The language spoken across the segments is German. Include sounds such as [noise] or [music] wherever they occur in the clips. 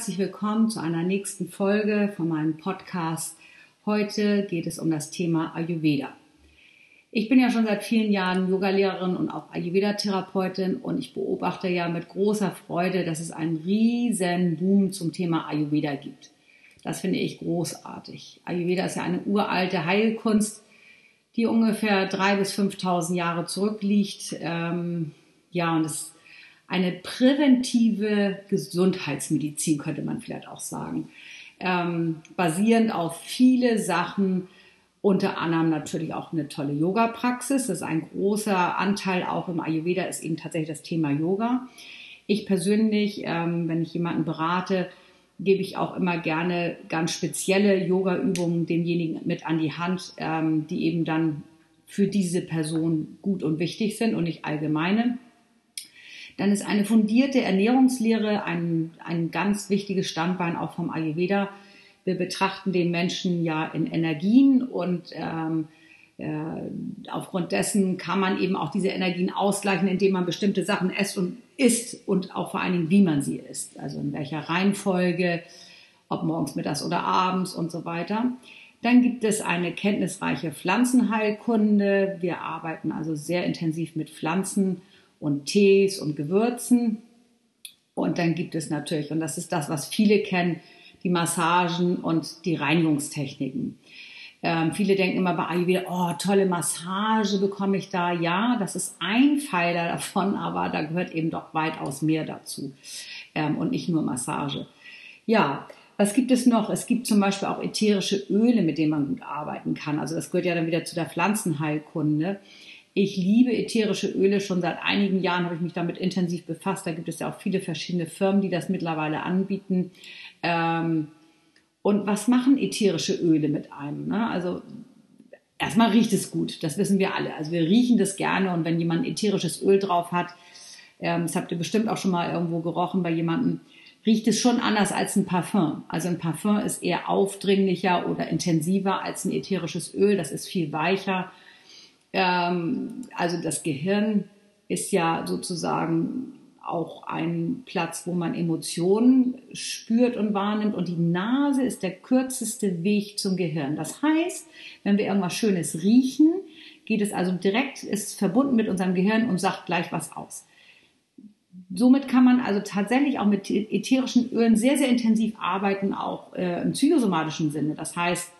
herzlich willkommen zu einer nächsten Folge von meinem Podcast. Heute geht es um das Thema Ayurveda. Ich bin ja schon seit vielen Jahren Yogalehrerin und auch Ayurveda-Therapeutin und ich beobachte ja mit großer Freude, dass es einen riesen Boom zum Thema Ayurveda gibt. Das finde ich großartig. Ayurveda ist ja eine uralte Heilkunst, die ungefähr drei bis 5.000 Jahre zurückliegt. Ähm, ja, und es eine präventive Gesundheitsmedizin, könnte man vielleicht auch sagen. Ähm, basierend auf viele Sachen, unter anderem natürlich auch eine tolle Yoga-Praxis. Das ist ein großer Anteil auch im Ayurveda, ist eben tatsächlich das Thema Yoga. Ich persönlich, ähm, wenn ich jemanden berate, gebe ich auch immer gerne ganz spezielle Yoga-Übungen demjenigen mit an die Hand, ähm, die eben dann für diese Person gut und wichtig sind und nicht allgemeine. Dann ist eine fundierte Ernährungslehre ein, ein ganz wichtiges Standbein auch vom Ayurveda. Wir betrachten den Menschen ja in Energien und ähm, äh, aufgrund dessen kann man eben auch diese Energien ausgleichen, indem man bestimmte Sachen isst und isst und auch vor allen Dingen, wie man sie isst. Also in welcher Reihenfolge, ob morgens, mittags oder abends und so weiter. Dann gibt es eine kenntnisreiche Pflanzenheilkunde. Wir arbeiten also sehr intensiv mit Pflanzen und Tees und Gewürzen. Und dann gibt es natürlich, und das ist das, was viele kennen, die Massagen und die Reinigungstechniken. Ähm, viele denken immer bei Ayurveda, oh, tolle Massage bekomme ich da. Ja, das ist ein Pfeiler davon, [laughs] aber da gehört eben doch weitaus mehr dazu. Ähm, und nicht nur Massage. Ja, was gibt es noch? Es gibt zum Beispiel auch ätherische Öle, mit denen man gut arbeiten kann. Also das gehört ja dann wieder zu der Pflanzenheilkunde. Ich liebe ätherische Öle. Schon seit einigen Jahren habe ich mich damit intensiv befasst. Da gibt es ja auch viele verschiedene Firmen, die das mittlerweile anbieten. Ähm, und was machen ätherische Öle mit einem? Ne? Also erstmal riecht es gut, das wissen wir alle. Also wir riechen das gerne und wenn jemand ätherisches Öl drauf hat, ähm, das habt ihr bestimmt auch schon mal irgendwo gerochen bei jemandem, riecht es schon anders als ein Parfum. Also ein Parfum ist eher aufdringlicher oder intensiver als ein ätherisches Öl. Das ist viel weicher ähm, also das Gehirn ist ja sozusagen auch ein Platz, wo man Emotionen spürt und wahrnimmt. Und die Nase ist der kürzeste Weg zum Gehirn. Das heißt, wenn wir irgendwas Schönes riechen, geht es also direkt, ist verbunden mit unserem Gehirn und sagt gleich was aus. Somit kann man also tatsächlich auch mit ätherischen Ölen sehr, sehr intensiv arbeiten, auch äh, im psychosomatischen Sinne. Das heißt,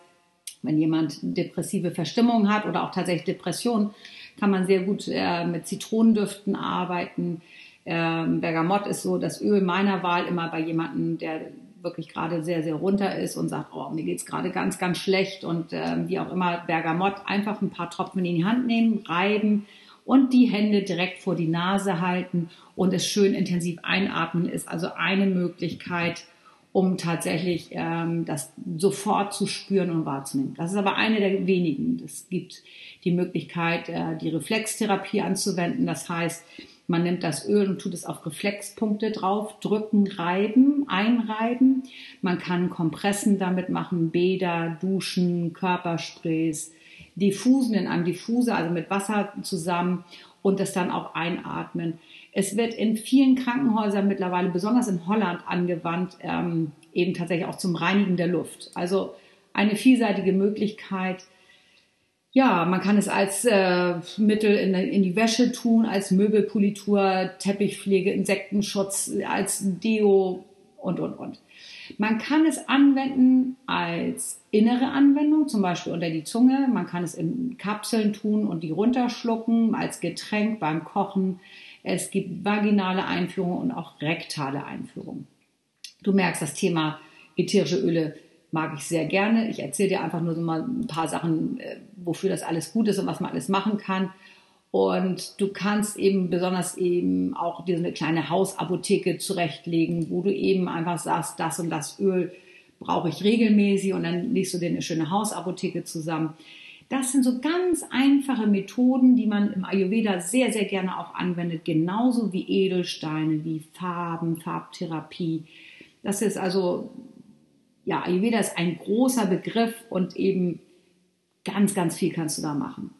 wenn jemand depressive Verstimmung hat oder auch tatsächlich Depression, kann man sehr gut äh, mit Zitronendüften arbeiten. Ähm, Bergamott ist so das Öl meiner Wahl immer bei jemandem, der wirklich gerade sehr, sehr runter ist und sagt, oh, mir geht's gerade ganz, ganz schlecht und äh, wie auch immer, Bergamott einfach ein paar Tropfen in die Hand nehmen, reiben und die Hände direkt vor die Nase halten und es schön intensiv einatmen ist also eine Möglichkeit, um tatsächlich ähm, das sofort zu spüren und wahrzunehmen. Das ist aber eine der wenigen. Es gibt die Möglichkeit, äh, die Reflextherapie anzuwenden. Das heißt, man nimmt das Öl und tut es auf Reflexpunkte drauf, drücken, reiben, einreiben. Man kann Kompressen damit machen, Bäder, Duschen, Körpersprays, Diffusen in einem Diffuser, also mit Wasser zusammen und das dann auch einatmen. Es wird in vielen Krankenhäusern mittlerweile, besonders in Holland, angewandt, ähm, eben tatsächlich auch zum Reinigen der Luft. Also eine vielseitige Möglichkeit. Ja, man kann es als äh, Mittel in, in, die Wäsche tun, als Möbelpolitur, Teppichpflege, Insektenschutz, als Deo und, und, und. Man kann es anwenden als innere Anwendung, zum Beispiel unter die Zunge. Man kann es in Kapseln tun und die runterschlucken, als Getränk beim Kochen. Es gibt vaginale Einführung und auch rektale Einführung. Du merkst, das Thema ätherische Öle mag ich sehr gerne. Ich erzähle dir einfach nur so mal ein paar Sachen, äh, wofür das alles gut ist und was man alles machen kann. Und du kannst eben besonders eben auch dir so eine kleine Hausapotheke zurechtlegen, wo du eben einfach sagst, das und das Öl brauche ich regelmäßig und dann legst du dir eine schöne Hausapotheke zusammen. Das sind so ganz einfache Methoden, die man im Ayurveda sehr, sehr gerne auch anwendet, genauso wie Edelsteine, wie Farben, Farbtherapie. Das ist also, ja, Ayurveda ist ein großer Begriff und eben ganz, ganz viel kannst du da machen.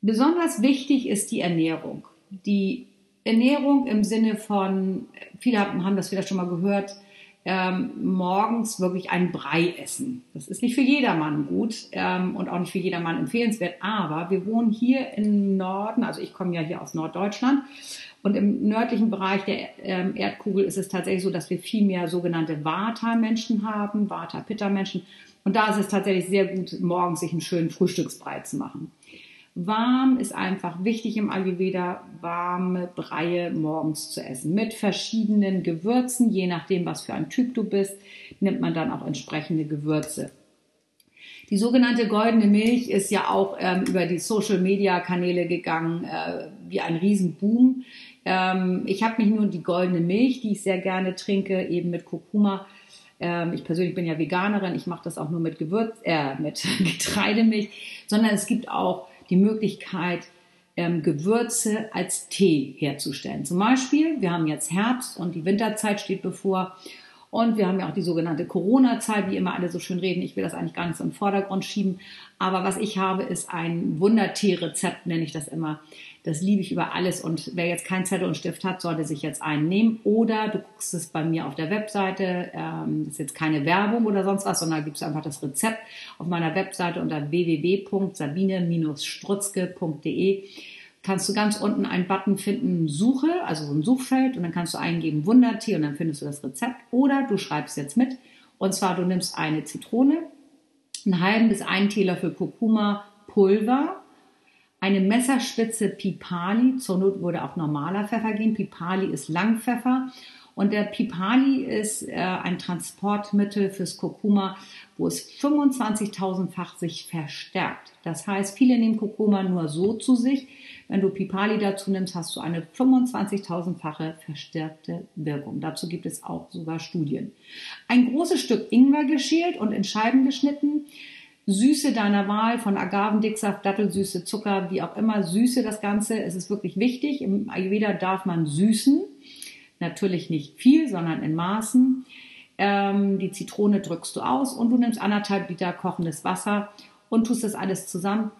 Besonders wichtig ist die Ernährung. Die Ernährung im Sinne von, viele haben das vielleicht schon mal gehört, ähm, morgens wirklich ein Brei essen. Das ist nicht für jedermann gut ähm, und auch nicht für jedermann empfehlenswert, aber wir wohnen hier im Norden, also ich komme ja hier aus Norddeutschland und im nördlichen Bereich der ähm, Erdkugel ist es tatsächlich so, dass wir viel mehr sogenannte Vata-Menschen haben, Vata-Pitta-Menschen und da ist es tatsächlich sehr gut, morgens sich einen schönen Frühstücksbrei zu machen. Warm ist einfach wichtig im Ayurveda, warme Breie morgens zu essen. Mit verschiedenen Gewürzen, je nachdem, was für ein Typ du bist, nimmt man dann auch entsprechende Gewürze. Die sogenannte goldene Milch ist ja auch ähm, über die Social-Media-Kanäle gegangen, äh, wie ein Riesenboom. Ähm, ich habe mich nur die goldene Milch, die ich sehr gerne trinke, eben mit Kurkuma. Ähm, ich persönlich bin ja Veganerin, ich mache das auch nur mit Gewürz, äh, mit [laughs] Getreidemilch, sondern es gibt auch die Möglichkeit, ähm, Gewürze als Tee herzustellen. Zum Beispiel, wir haben jetzt Herbst und die Winterzeit steht bevor. Und wir haben ja auch die sogenannte Corona-Zeit, wie immer alle so schön reden. Ich will das eigentlich gar nicht so im Vordergrund schieben. Aber was ich habe, ist ein Wundertee-Rezept, nenne ich das immer. Das liebe ich über alles. Und wer jetzt keinen Zettel und Stift hat, sollte sich jetzt einen nehmen. Oder du guckst es bei mir auf der Webseite. Ähm, das ist jetzt keine Werbung oder sonst was, sondern gibst einfach das Rezept auf meiner Webseite unter www.sabine-strutzke.de kannst du ganz unten einen Button finden, Suche, also so ein Suchfeld und dann kannst du eingeben Wundertee und dann findest du das Rezept oder du schreibst jetzt mit und zwar du nimmst eine Zitrone, einen halben bis einen Teelöffel Kurkuma Pulver, eine Messerspitze Pipali, zur Not würde auch normaler Pfeffer gehen. Pipali ist Langpfeffer. Und der Pipali ist äh, ein Transportmittel fürs Kurkuma, wo es 25.000-fach sich verstärkt. Das heißt, viele nehmen Kurkuma nur so zu sich. Wenn du Pipali dazu nimmst, hast du eine 25.000-fache verstärkte Wirkung. Dazu gibt es auch sogar Studien. Ein großes Stück Ingwer geschält und in Scheiben geschnitten Süße deiner Wahl von Agavendicksaft, Dattelsüße, Zucker, wie auch immer, Süße das Ganze. Es ist wirklich wichtig. Im Ayurveda darf man süßen. Natürlich nicht viel, sondern in Maßen. Ähm, die Zitrone drückst du aus und du nimmst anderthalb Liter kochendes Wasser und tust das alles zusammen.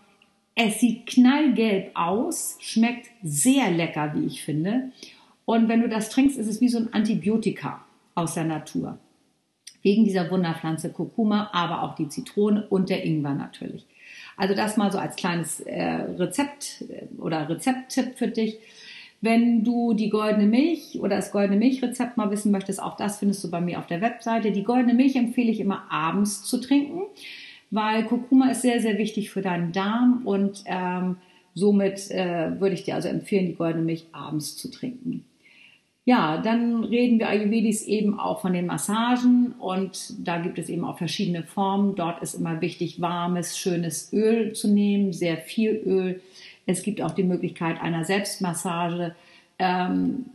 Es sieht knallgelb aus, schmeckt sehr lecker, wie ich finde. Und wenn du das trinkst, ist es wie so ein Antibiotika aus der Natur wegen dieser Wunderpflanze Kurkuma, aber auch die Zitrone und der Ingwer natürlich. Also das mal so als kleines äh, Rezept äh, oder Rezepttipp für dich. Wenn du die goldene Milch oder das goldene Milchrezept mal wissen möchtest, auch das findest du bei mir auf der Webseite. Die goldene Milch empfehle ich immer abends zu trinken, weil Kurkuma ist sehr, sehr wichtig für deinen Darm und ähm, somit äh, würde ich dir also empfehlen, die goldene Milch abends zu trinken. Ja, dann reden wir Ayurvedis eben auch von den Massagen und da gibt es eben auch verschiedene Formen. Dort ist immer wichtig, warmes, schönes Öl zu nehmen, sehr viel Öl. Es gibt auch die Möglichkeit einer Selbstmassage. Ähm,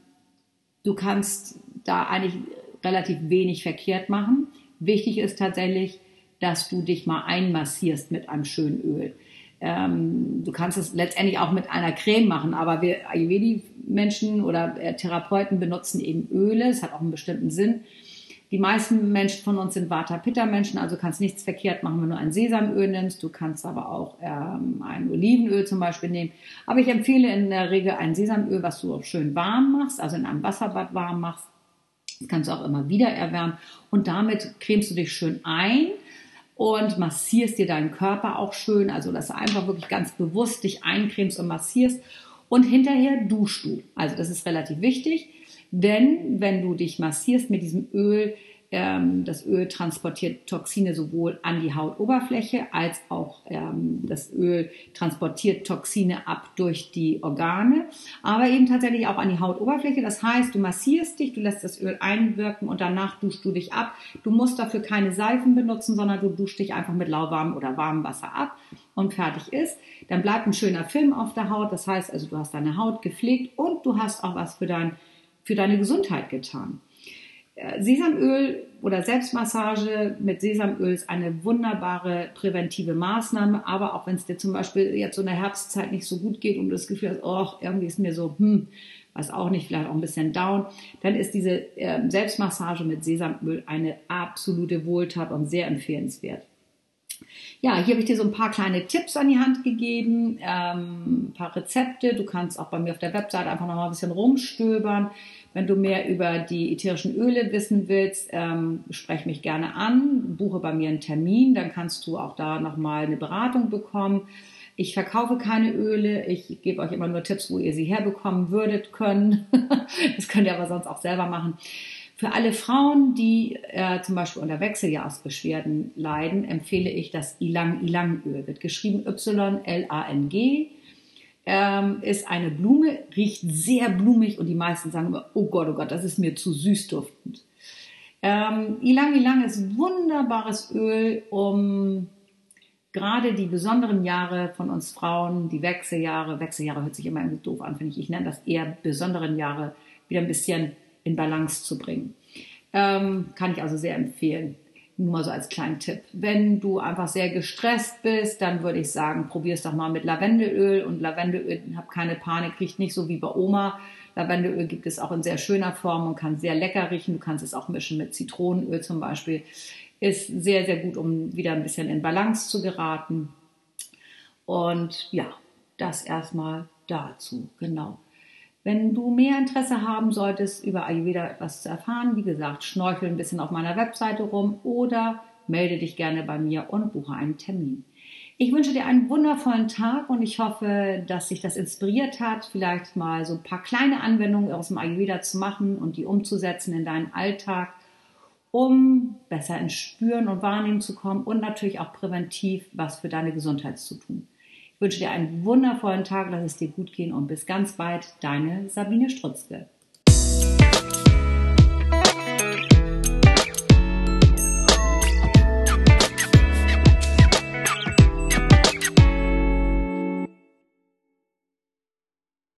du kannst da eigentlich relativ wenig verkehrt machen. Wichtig ist tatsächlich, dass du dich mal einmassierst mit einem schönen Öl. Ähm, du kannst es letztendlich auch mit einer Creme machen, aber wir Ayurvedi-Menschen oder äh, Therapeuten benutzen eben Öle. Es hat auch einen bestimmten Sinn. Die meisten Menschen von uns sind Vata-Pitta-Menschen, also kannst nichts verkehrt machen, wenn du ein Sesamöl nimmst. Du kannst aber auch ähm, ein Olivenöl zum Beispiel nehmen. Aber ich empfehle in der Regel ein Sesamöl, was du auch schön warm machst, also in einem Wasserbad warm machst. Das kannst du auch immer wieder erwärmen. Und damit cremst du dich schön ein und massierst dir deinen Körper auch schön, also dass du einfach wirklich ganz bewusst dich eincremst und massierst und hinterher duschst du. Also das ist relativ wichtig, denn wenn du dich massierst mit diesem Öl, ähm, das Öl transportiert Toxine sowohl an die Hautoberfläche als auch ähm, das Öl transportiert Toxine ab durch die Organe, aber eben tatsächlich auch an die Hautoberfläche. Das heißt, du massierst dich, du lässt das Öl einwirken und danach duschst du dich ab. Du musst dafür keine Seifen benutzen, sondern du duschst dich einfach mit lauwarmem oder warmem Wasser ab und fertig ist. Dann bleibt ein schöner Film auf der Haut. Das heißt also, du hast deine Haut gepflegt und du hast auch was für, dein, für deine Gesundheit getan. Äh, Sesamöl oder Selbstmassage mit Sesamöl ist eine wunderbare präventive Maßnahme, aber auch wenn es dir zum Beispiel jetzt so in der Herbstzeit nicht so gut geht und du das Gefühl hast, oh, irgendwie ist mir so, hm, was auch nicht, vielleicht auch ein bisschen down, dann ist diese äh, Selbstmassage mit Sesamöl eine absolute Wohltat und sehr empfehlenswert. Ja, hier habe ich dir so ein paar kleine Tipps an die Hand gegeben, ähm, ein paar Rezepte. Du kannst auch bei mir auf der Website einfach noch mal ein bisschen rumstöbern. Wenn du mehr über die ätherischen Öle wissen willst, ähm, sprech mich gerne an, buche bei mir einen Termin, dann kannst du auch da nochmal eine Beratung bekommen. Ich verkaufe keine Öle, ich gebe euch immer nur Tipps, wo ihr sie herbekommen würdet können. [laughs] das könnt ihr aber sonst auch selber machen. Für alle Frauen, die äh, zum Beispiel unter Wechseljahrsbeschwerden leiden, empfehle ich das Ilang-Ilang-Öl. Wird geschrieben Y-L-A-N-G ähm, ist eine Blume, riecht sehr blumig und die meisten sagen immer, oh Gott, oh Gott, das ist mir zu süß duftend. Ähm, Ilang Ilang ist wunderbares Öl, um gerade die besonderen Jahre von uns Frauen, die Wechseljahre, Wechseljahre hört sich immer doof an, finde ich, ich nenne das eher besonderen Jahre, wieder ein bisschen in Balance zu bringen. Ähm, kann ich also sehr empfehlen. Nur mal so als kleinen Tipp. Wenn du einfach sehr gestresst bist, dann würde ich sagen, probier es doch mal mit Lavendelöl. Und Lavendelöl, hab keine Panik, riecht nicht so wie bei Oma. Lavendelöl gibt es auch in sehr schöner Form und kann sehr lecker riechen. Du kannst es auch mischen mit Zitronenöl zum Beispiel. Ist sehr, sehr gut, um wieder ein bisschen in Balance zu geraten. Und ja, das erstmal dazu, genau. Wenn du mehr Interesse haben solltest, über Ayurveda etwas zu erfahren, wie gesagt, schnorchel ein bisschen auf meiner Webseite rum oder melde dich gerne bei mir und buche einen Termin. Ich wünsche dir einen wundervollen Tag und ich hoffe, dass sich das inspiriert hat, vielleicht mal so ein paar kleine Anwendungen aus dem Ayurveda zu machen und die umzusetzen in deinen Alltag, um besser ins Spüren und Wahrnehmen zu kommen und natürlich auch präventiv was für deine Gesundheit zu tun. Wünsche dir einen wundervollen Tag, lass es dir gut gehen und bis ganz bald, deine Sabine Strutzke.